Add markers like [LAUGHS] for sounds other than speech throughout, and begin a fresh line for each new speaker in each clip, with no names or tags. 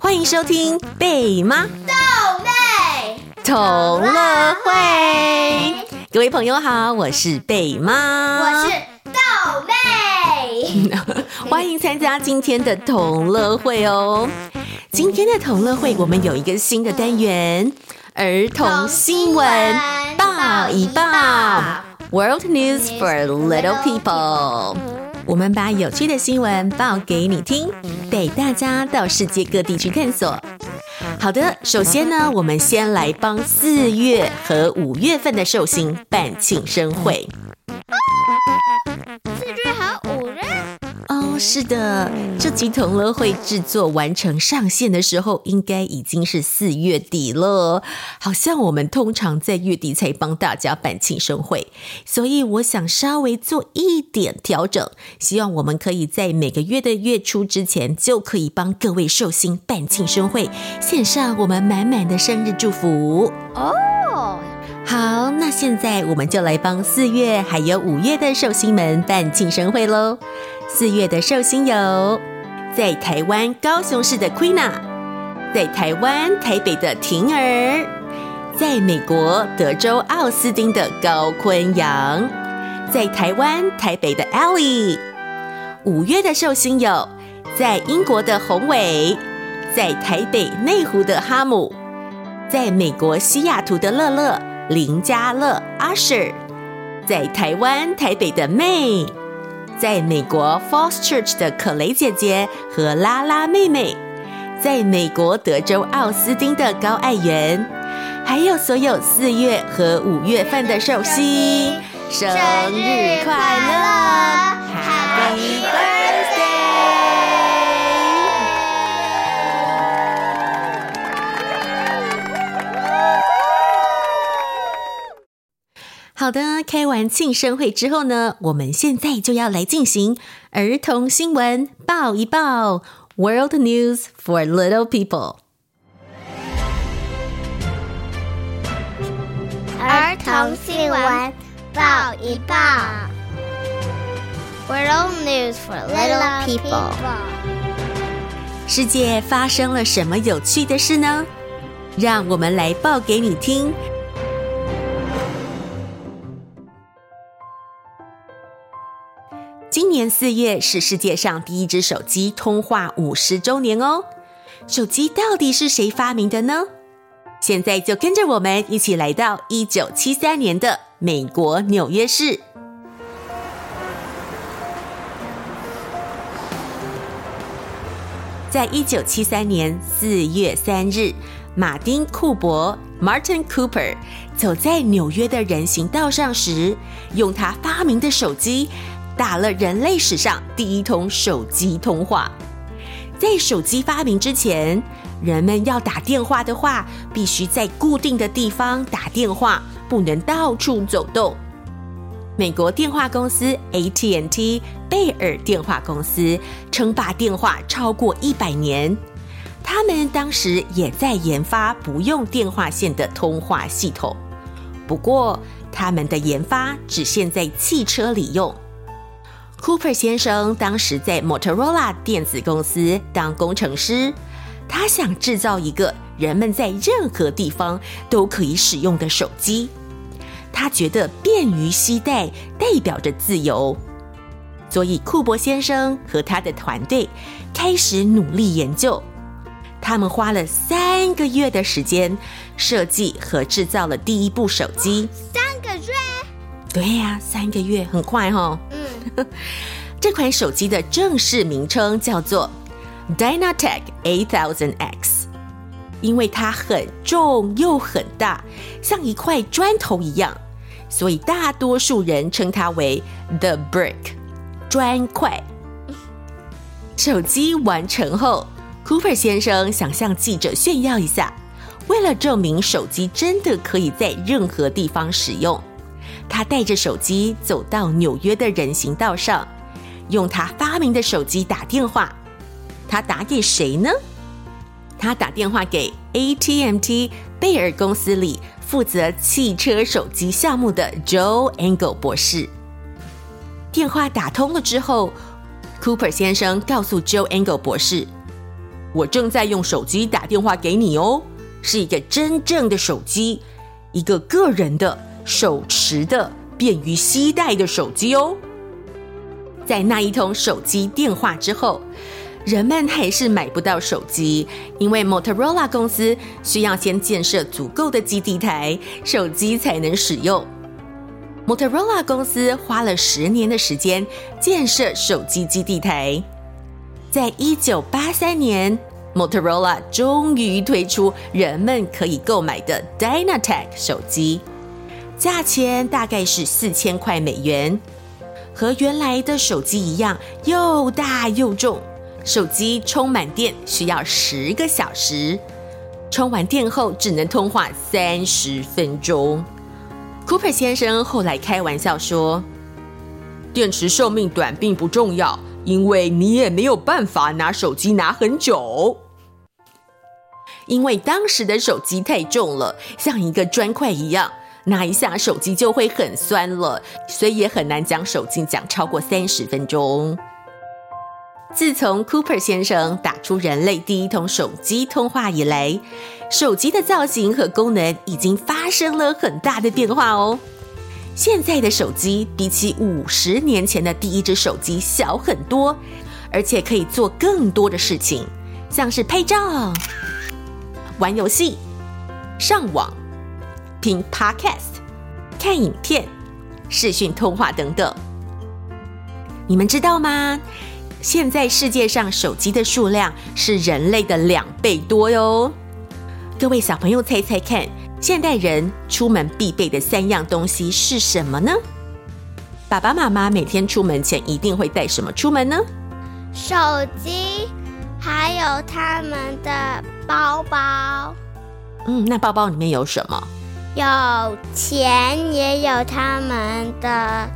欢迎收听贝妈
豆妹。
同乐会，各位朋友好，我是贝妈，
我是豆妹，[LAUGHS]
欢迎参加今天的同乐会哦。今天的同乐会，我们有一个新的单元——儿童新闻报一报。World News for Little People，我们把有趣的新闻报给你听，带大家到世界各地去探索。好的，首先呢，我们先来帮四月和五月份的寿星办庆生会。是的，这集同乐会制作完成上线的时候，应该已经是四月底了。好像我们通常在月底才帮大家办庆生会，所以我想稍微做一点调整，希望我们可以在每个月的月初之前，就可以帮各位寿星办庆生会，献上我们满满的生日祝福
哦。
好，那现在我们就来帮四月还有五月的寿星们办庆生会喽。四月的寿星有在台湾高雄市的 Queena，在台湾台北的婷儿，在美国德州奥斯汀的高坤阳，在台湾台北的 Ellie。五月的寿星有在英国的宏伟，在台北内湖的哈姆，在美国西雅图的乐乐林家乐 Usher，在台湾台北的 May。在美国 Falls Church 的可雷姐姐和拉拉妹妹，在美国德州奥斯汀的高爱媛，还有所有四月和五月份的寿星，生日快乐，Happy 好的，开完庆生会之后呢，我们现在就要来进行儿童新闻报一报，World News for Little People。
儿童新闻报一报，World News for Little People。
世界发生了什么有趣的事呢？让我们来报给你听。今年四月是世界上第一只手机通话五十周年哦。手机到底是谁发明的呢？现在就跟着我们一起来到一九七三年的美国纽约市。在一九七三年四月三日，马丁·库珀 （Martin Cooper） 走在纽约的人行道上时，用他发明的手机。打了人类史上第一通手机通话。在手机发明之前，人们要打电话的话，必须在固定的地方打电话，不能到处走动。美国电话公司 AT&T 贝尔电话公司称霸电话超过一百年，他们当时也在研发不用电话线的通话系统。不过，他们的研发只限在汽车里用。Cooper 先生当时在 Motorola 电子公司当工程师，他想制造一个人们在任何地方都可以使用的手机。他觉得便于携带代表着自由，所以库珀先生和他的团队开始努力研究。他们花了三个月的时间设计和制造了第一部手机。
三个月？
对呀，三个月很快哈。[LAUGHS] 这款手机的正式名称叫做 Dynatec 8000X，因为它很重又很大，像一块砖头一样，所以大多数人称它为 The Brick 砖块。手机完成后，Cooper 先生想向记者炫耀一下，为了证明手机真的可以在任何地方使用。他带着手机走到纽约的人行道上，用他发明的手机打电话。他打给谁呢？他打电话给 AT&T 贝尔公司里负责汽车手机项目的 Joe Engel 博士。电话打通了之后，Cooper 先生告诉 Joe Engle 博士：“我正在用手机打电话给你哦，是一个真正的手机，一个个人的手持的、便于携带的手机哦。”在那一通手机电话之后，人们还是买不到手机，因为 Motorola 公司需要先建设足够的基地台，手机才能使用。Motorola 公司花了十年的时间建设手机基地台，在一九八三年，Motorola 终于推出人们可以购买的 Dynatac 手机，价钱大概是四千块美元。和原来的手机一样，又大又重。手机充满电需要十个小时，充完电后只能通话三十分钟。Cooper 先生后来开玩笑说：“电池寿命短并不重要，因为你也没有办法拿手机拿很久。因为当时的手机太重了，像一个砖块一样。”拿一下手机就会很酸了，所以也很难将手机讲超过三十分钟。自从 Cooper 先生打出人类第一通手机通话以来，手机的造型和功能已经发生了很大的变化哦。现在的手机比起五十年前的第一只手机小很多，而且可以做更多的事情，像是拍照、玩游戏、上网。听 Podcast、看影片、视讯通话等等，你们知道吗？现在世界上手机的数量是人类的两倍多哟。各位小朋友，猜猜看，现代人出门必备的三样东西是什么呢？爸爸妈妈每天出门前一定会带什么出门呢？
手机，还有他们的包包。
嗯，那包包里面有什么？
有钱，也有他们的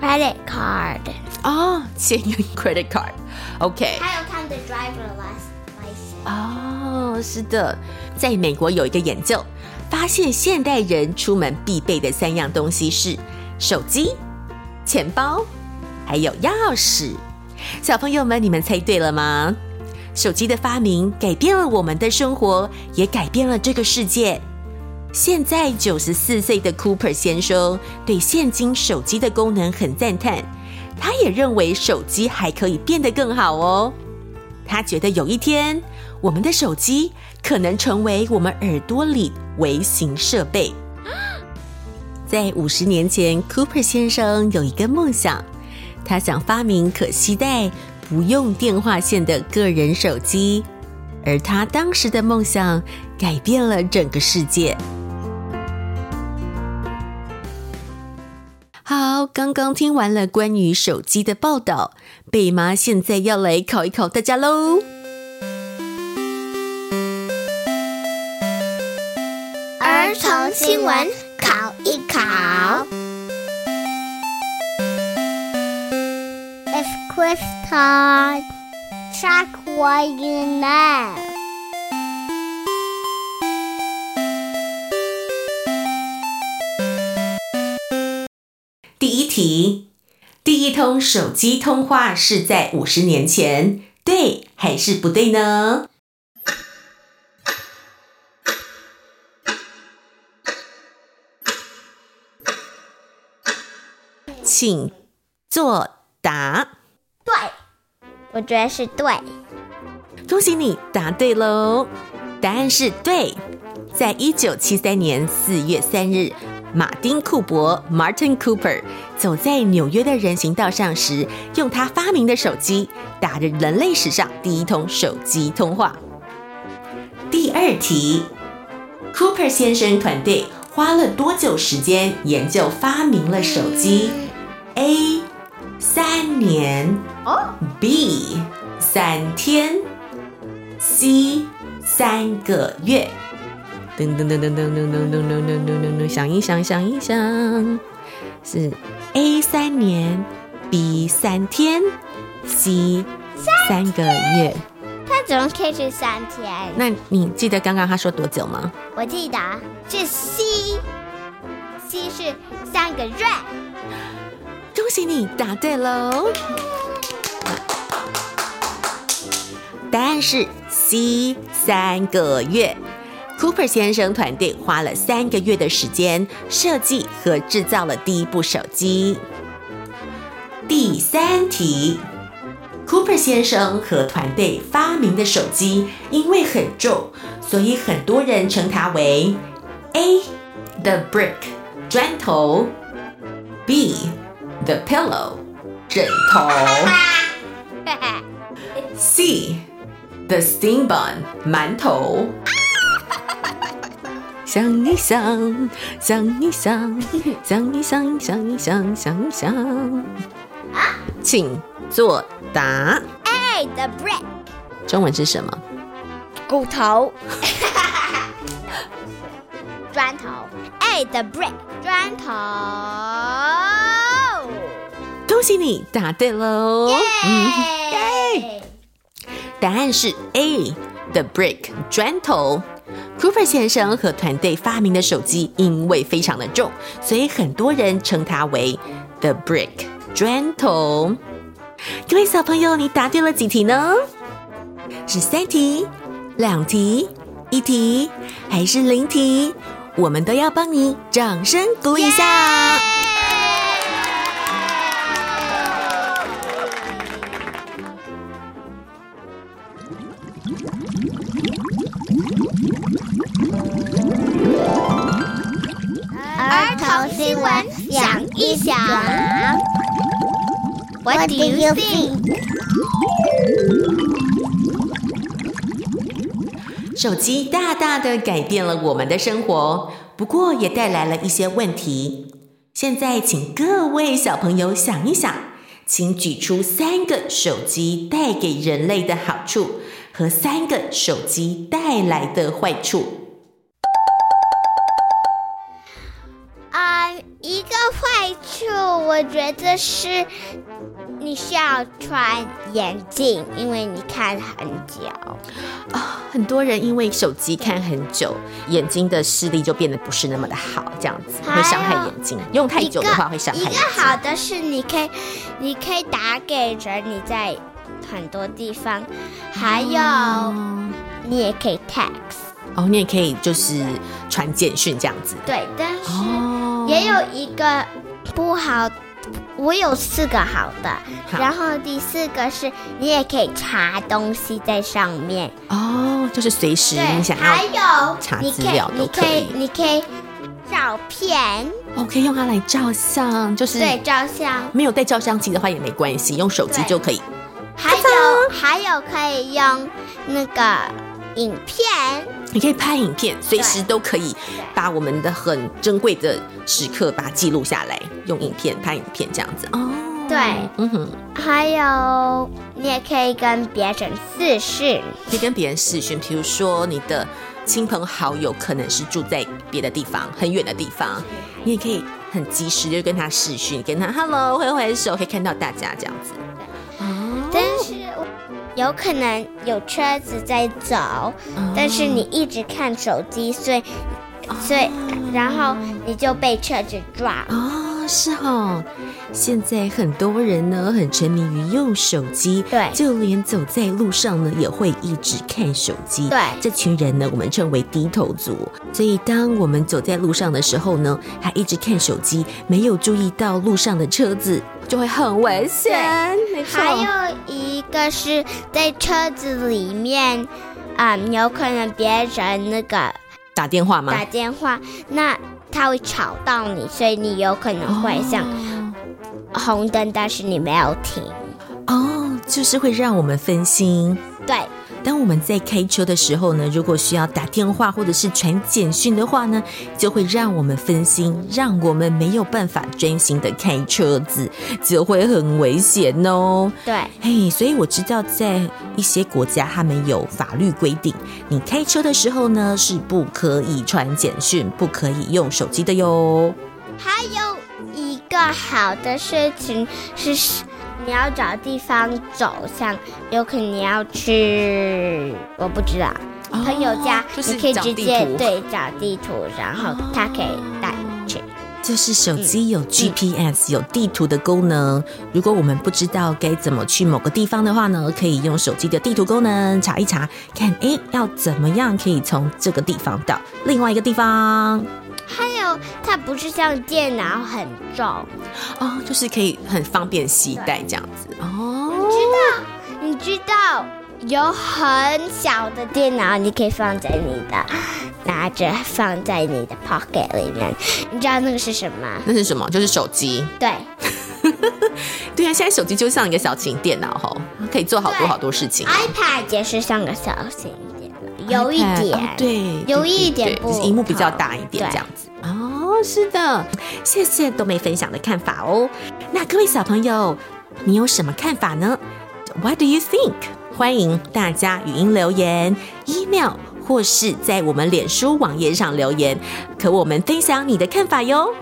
credit card
哦，钱有 credit card，OK，
还有他们的 driver license。
哦，是的，在美国有一个研究，发现现代人出门必备的三样东西是手机、钱包，还有钥匙。小朋友们，你们猜对了吗？手机的发明改变了我们的生活，也改变了这个世界。现在九十四岁的 Cooper 先生对现今手机的功能很赞叹，他也认为手机还可以变得更好哦。他觉得有一天，我们的手机可能成为我们耳朵里微型设备。在五十年前，Cooper 先生有一个梦想，他想发明可携带、不用电话线的个人手机，而他当时的梦想改变了整个世界。好，刚刚听完了关于手机的报道，贝妈现在要来考一考大家喽。
儿童新闻考一考。It's quiz time. Check what you know.
第一题，第一通手机通话是在五十年前，对还是不对呢？请作答。
对，我觉得是对。
恭喜你答对喽！答案是对，在一九七三年四月三日。马丁·库珀 （Martin Cooper） 走在纽约的人行道上时，用他发明的手机打着人类史上第一通手机通话。第二题，Cooper 先生团队花了多久时间研究发明了手机？A. 三年。B. 三天。C. 三个月。噔噔噔噔噔噔噔噔噔噔噔噔，想一想，想一想，是 A 三年，B 三天，C 三个月。
他怎么可以是三天？
那你记得刚刚他说多久吗？
我记得是 C，C 是三个月。
恭喜你答对喽！答案是 C，三个月。Cooper 先生团队花了三个月的时间设计和制造了第一部手机。第三题，Cooper 先生和团队发明的手机因为很重，所以很多人称它为 A the brick 砖头，B the pillow 枕头，[LAUGHS] C the steam bun 馒头。想一想，想一想，想一想，想一想，想一想。啊，请作答。
A the brick。
中文是什么？
骨头。[LAUGHS] 砖头。A the brick。砖头。
恭喜你答对喽！耶！答案是 A the brick。砖头。Cooper 先生和团队发明的手机因为非常的重，所以很多人称它为 The Brick 砖头。各位小朋友，你答对了几题呢？是三题、两题、一题，还是零题？我们都要帮你掌声鼓励一下。
新闻，想一想。What do you think？
手机大大的改变了我们的生活，不过也带来了一些问题。现在，请各位小朋友想一想，请举出三个手机带给人类的好处和三个手机带来的
坏处。坏处，我觉得是你需要穿眼镜，因为你看很久
啊、哦。很多人因为手机看很久，眼睛的视力就变得不是那么的好，这样子会伤害眼睛。用太久的话会伤害眼睛。
一个好的是你可以，你可以打给人，你在很多地方，还有、哦、你也可以 text。
哦，你也可以就是传简讯这样子。
对，但是也有一个不好，我有四个好的，好，然后第四个是你也可以查东西在上面。
哦，就是随时你想要查资料都可以。
你可以照片，
我可以用它来照相，就是
对照相。
没有带照相机的话也没关系，用手机就可以。
还有还有可以用那个。影片，
你可以拍影片，随时都可以把我们的很珍贵的时刻把它记录下来，用影片拍影片这样子哦。
对，嗯哼，还有你也可以跟别人视讯，
可以跟别人视讯，比如说你的亲朋好友可能是住在别的地方，很远的地方，你也可以很及时就跟他视讯，跟他 hello 挥挥手，可以看到大家这样子。
有可能有车子在走，哦、但是你一直看手机，所以，哦、所以，然后你就被车子撞。
哦，是哦。现在很多人呢很沉迷于用手机，
对，
就连走在路上呢也会一直看手机。
对，
这群人呢我们称为低头族。所以当我们走在路上的时候呢，还一直看手机，没有注意到路上的车子，就会很危
险。
没错。
还有一个是在车子里面，嗯，有可能别人那个
打电话吗？
打电话，那他会吵到你，所以你有可能会像。哦红灯，但是你没有停，
哦，就是会让我们分心。
对，
当我们在开车的时候呢，如果需要打电话或者是传简讯的话呢，就会让我们分心，让我们没有办法专心的开车子，就会很危险哦。
对，
嘿，所以我知道在一些国家，他们有法律规定，你开车的时候呢，是不可以传简讯，不可以用手机的哟。
还有。一个好的事情是，你要找地方走，像有可能你要去，我不知道，哦、朋友家，你可以直接对找地图，然后他可以带你去。
就是手机有 GPS、嗯、有地图的功能。如果我们不知道该怎么去某个地方的话呢，可以用手机的地图功能查一查，看哎要怎么样可以从这个地方到另外一个地方。
还有，它不是像电脑很重
哦，就是可以很方便携带这样子哦。
你知道？你知道有很小的电脑，你可以放在你的拿着，放在你的 pocket 里面。你知道那个是什么？
那是什么？就是手机。
对，[LAUGHS]
对啊，现在手机就像一个小型电脑吼，可以做好多好多事情。
iPad 也是像个小型。有一点，
哦、对，
有一点不，
就是荧幕比较大一点，这样子。哦，是的，谢谢豆妹分享的看法哦。那各位小朋友，你有什么看法呢？What do you think？欢迎大家语音留言、email 或是在我们脸书网页上留言，和我们分享你的看法哟。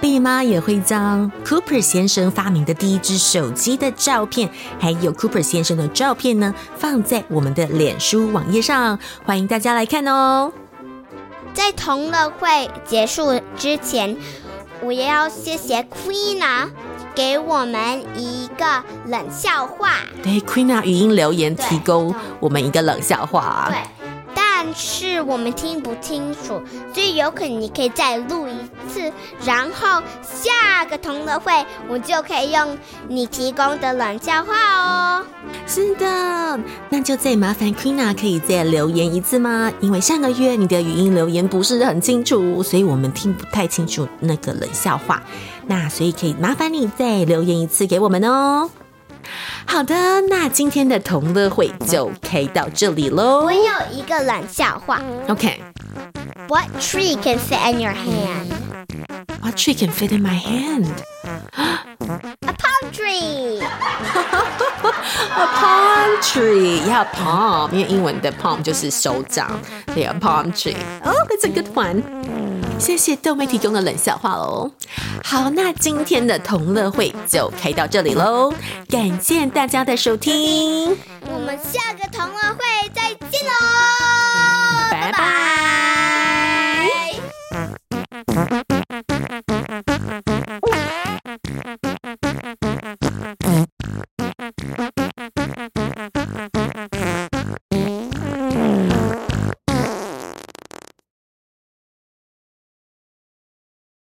贝妈也会将 Cooper 先生发明的第一只手机的照片，还有 Cooper 先生的照片呢，放在我们的脸书网页上，欢迎大家来看哦。
在同乐会结束之前，我也要谢谢 Queena 给我们一个冷笑话。
对，Queena 语音留言提供我们一个冷笑话。
对。但是我们听不清楚，所以有可能你可以再录一次，然后下个同乐会我就可以用你提供的冷笑话哦。
是的，那就再麻烦 Queena 可以再留言一次吗？因为上个月你的语音留言不是很清楚，所以我们听不太清楚那个冷笑话。那所以可以麻烦你再留言一次给我们哦。好的，那今天的同乐会就开到这里喽。
我有一个冷笑话。OK。What tree can fit in your hand?
What tree can fit in my hand?
A palm tree. [LAUGHS]
A palm tree. Yeah, palm. 因为英文的 palm 就是手掌。对啊，palm tree. Oh, that's a good one. 谢谢多媒体中的冷笑话哦。好那今天的同乐会就开到这里喽感谢大家的收听。
我们下个同乐会再见喽拜拜。